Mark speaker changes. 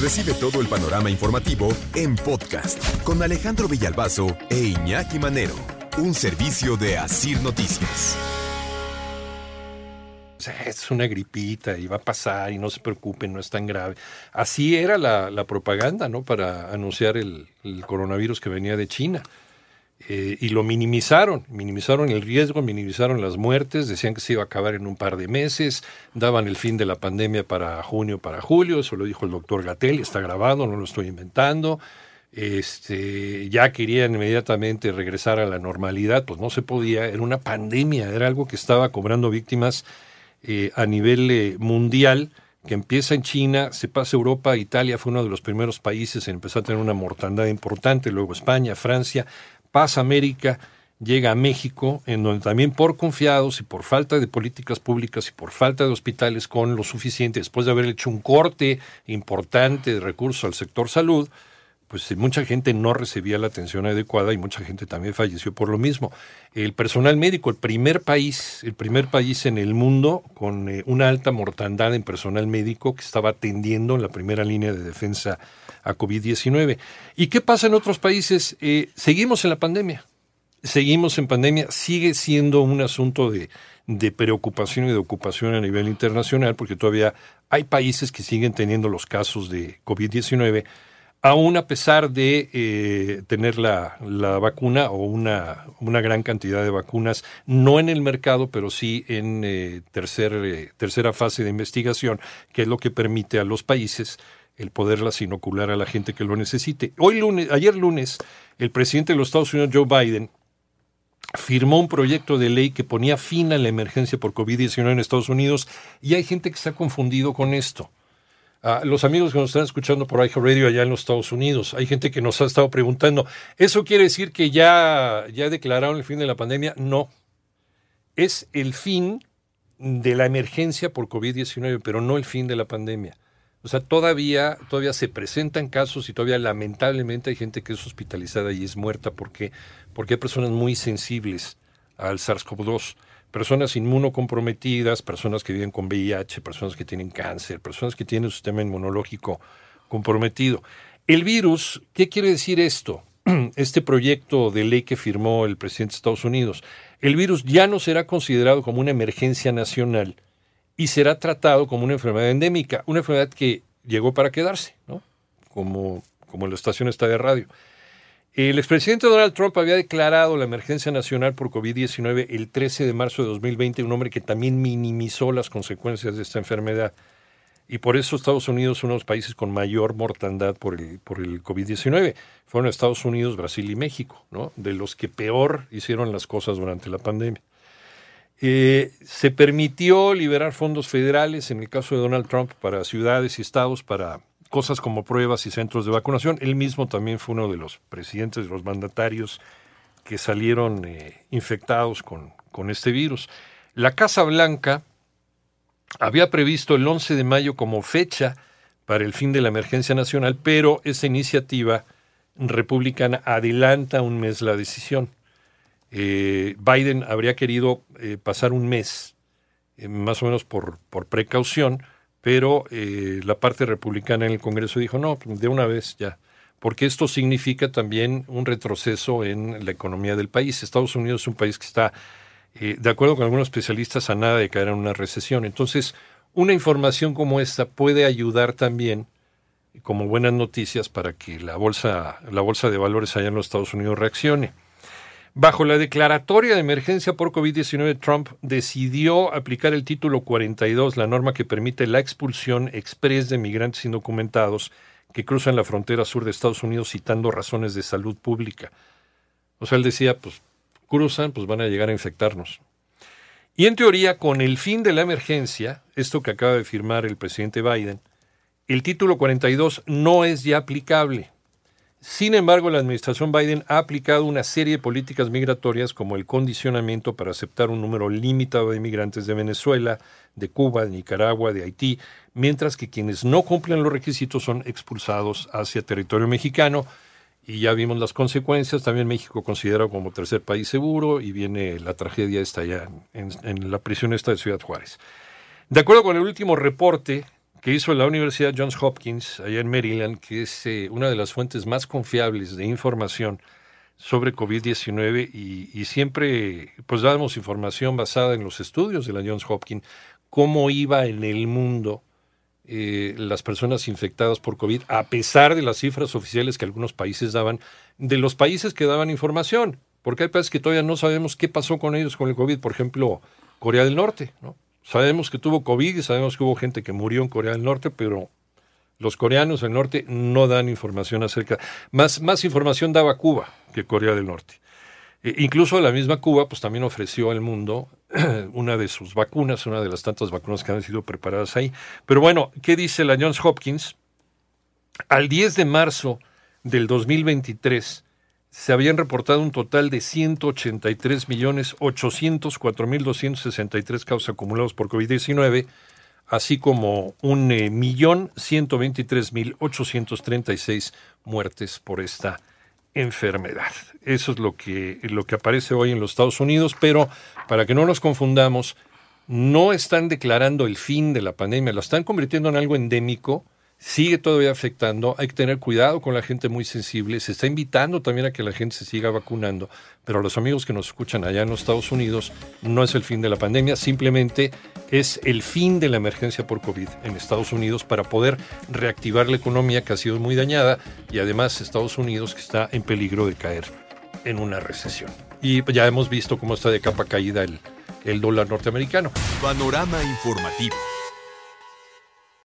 Speaker 1: Recibe todo el panorama informativo en podcast con Alejandro Villalbazo e Iñaki Manero. Un servicio de Asir Noticias.
Speaker 2: Es una gripita y va a pasar y no se preocupen, no es tan grave. Así era la, propaganda, ¿no? Para anunciar el, coronavirus que venía de China. Eh, y lo minimizaron, minimizaron el riesgo, minimizaron las muertes, decían que se iba a acabar en un par de meses, daban el fin de la pandemia para junio, para julio, eso lo dijo el doctor Gatel, está grabado, no lo estoy inventando. Este, ya querían inmediatamente regresar a la normalidad, pues no se podía, era una pandemia, era algo que estaba cobrando víctimas eh, a nivel eh, mundial, que empieza en China, se pasa a Europa, Italia fue uno de los primeros países en empezar a tener una mortandad importante, luego España, Francia, pasa América, llega a México, en donde también por confiados y por falta de políticas públicas y por falta de hospitales con lo suficiente, después de haber hecho un corte importante de recursos al sector salud, pues mucha gente no recibía la atención adecuada y mucha gente también falleció por lo mismo. El personal médico, el primer país, el primer país en el mundo con eh, una alta mortandad en personal médico que estaba atendiendo en la primera línea de defensa a COVID-19. ¿Y qué pasa en otros países? Eh, seguimos en la pandemia. Seguimos en pandemia. Sigue siendo un asunto de, de preocupación y de ocupación a nivel internacional porque todavía hay países que siguen teniendo los casos de COVID-19 aún a pesar de eh, tener la, la, vacuna o una, una, gran cantidad de vacunas, no en el mercado, pero sí en eh, eh, tercera fase de investigación, que es lo que permite a los países el poderlas inocular a la gente que lo necesite. Hoy lunes, ayer lunes, el presidente de los Estados Unidos, Joe Biden, firmó un proyecto de ley que ponía fin a la emergencia por COVID-19 en Estados Unidos y hay gente que está confundido con esto a los amigos que nos están escuchando por Radio allá en los Estados Unidos. Hay gente que nos ha estado preguntando, ¿eso quiere decir que ya, ya declararon el fin de la pandemia? No. Es el fin de la emergencia por COVID-19, pero no el fin de la pandemia. O sea, todavía, todavía se presentan casos y todavía lamentablemente hay gente que es hospitalizada y es muerta porque, porque hay personas muy sensibles al SARS-CoV-2 personas inmunocomprometidas, personas que viven con VIH, personas que tienen cáncer, personas que tienen un sistema inmunológico comprometido. El virus, ¿qué quiere decir esto? Este proyecto de ley que firmó el presidente de Estados Unidos, el virus ya no será considerado como una emergencia nacional y será tratado como una enfermedad endémica, una enfermedad que llegó para quedarse, ¿no? Como, como la estación está de radio. El expresidente Donald Trump había declarado la emergencia nacional por COVID-19 el 13 de marzo de 2020, un hombre que también minimizó las consecuencias de esta enfermedad. Y por eso Estados Unidos es uno de los países con mayor mortandad por el, por el COVID-19. Fueron Estados Unidos, Brasil y México, de los que peor hicieron las cosas durante la pandemia. Eh, se permitió liberar fondos federales, en el caso de Donald Trump, para ciudades y estados para cosas como pruebas y centros de vacunación. Él mismo también fue uno de los presidentes, de los mandatarios que salieron eh, infectados con, con este virus. La Casa Blanca había previsto el 11 de mayo como fecha para el fin de la emergencia nacional, pero esa iniciativa republicana adelanta un mes la decisión. Eh, Biden habría querido eh, pasar un mes, más o menos por, por precaución, pero eh, la parte republicana en el Congreso dijo, no, de una vez ya, porque esto significa también un retroceso en la economía del país. Estados Unidos es un país que está, eh, de acuerdo con algunos especialistas, a nada de caer en una recesión. Entonces, una información como esta puede ayudar también como buenas noticias para que la bolsa, la bolsa de valores allá en los Estados Unidos reaccione. Bajo la declaratoria de emergencia por COVID-19, Trump decidió aplicar el título 42, la norma que permite la expulsión express de migrantes indocumentados que cruzan la frontera sur de Estados Unidos citando razones de salud pública. O sea, él decía, pues cruzan, pues van a llegar a infectarnos. Y en teoría, con el fin de la emergencia, esto que acaba de firmar el presidente Biden, el título 42 no es ya aplicable. Sin embargo, la administración Biden ha aplicado una serie de políticas migratorias como el condicionamiento para aceptar un número limitado de inmigrantes de Venezuela, de Cuba, de Nicaragua, de Haití, mientras que quienes no cumplen los requisitos son expulsados hacia territorio mexicano. Y ya vimos las consecuencias. También México considerado como tercer país seguro y viene la tragedia esta ya en, en la prisión esta de Ciudad Juárez. De acuerdo con el último reporte que hizo la Universidad Johns Hopkins, allá en Maryland, que es eh, una de las fuentes más confiables de información sobre COVID-19 y, siempre pues dábamos información basada en los estudios de la Johns Hopkins, cómo iba en el mundo eh, las personas infectadas por COVID, a pesar de las cifras oficiales que algunos países daban, de los países que daban información, porque hay países que todavía no sabemos qué pasó con ellos con el COVID, por ejemplo, Corea del Norte, ¿no? Sabemos que tuvo COVID y sabemos que hubo gente que murió en Corea del Norte, pero los coreanos del norte no dan información acerca. Más, más información daba Cuba que Corea del Norte. E, incluso la misma Cuba, pues también ofreció al mundo una de sus vacunas, una de las tantas vacunas que han sido preparadas ahí. Pero bueno, ¿qué dice la Johns Hopkins? Al 10 de marzo del 2023, se habían reportado un total de 183.804.263 casos acumulados por COVID-19, así como un eh, millón 123.836 muertes por esta enfermedad. Eso es lo que, lo que aparece hoy en los Estados Unidos, pero para que no nos confundamos, no están declarando el fin de la pandemia, lo están convirtiendo en algo endémico sigue todavía afectando. Hay que tener cuidado con la gente muy sensible. Se está invitando también a que la gente se siga vacunando. Pero los amigos que nos escuchan allá en los Estados Unidos, no es el fin de la pandemia, simplemente es el fin de la emergencia por COVID en Estados Unidos para poder reactivar la economía que ha sido muy dañada y además Estados Unidos que está en peligro de caer en una recesión. Y ya hemos visto cómo está de capa caída el, el dólar norteamericano.
Speaker 1: Panorama informativo.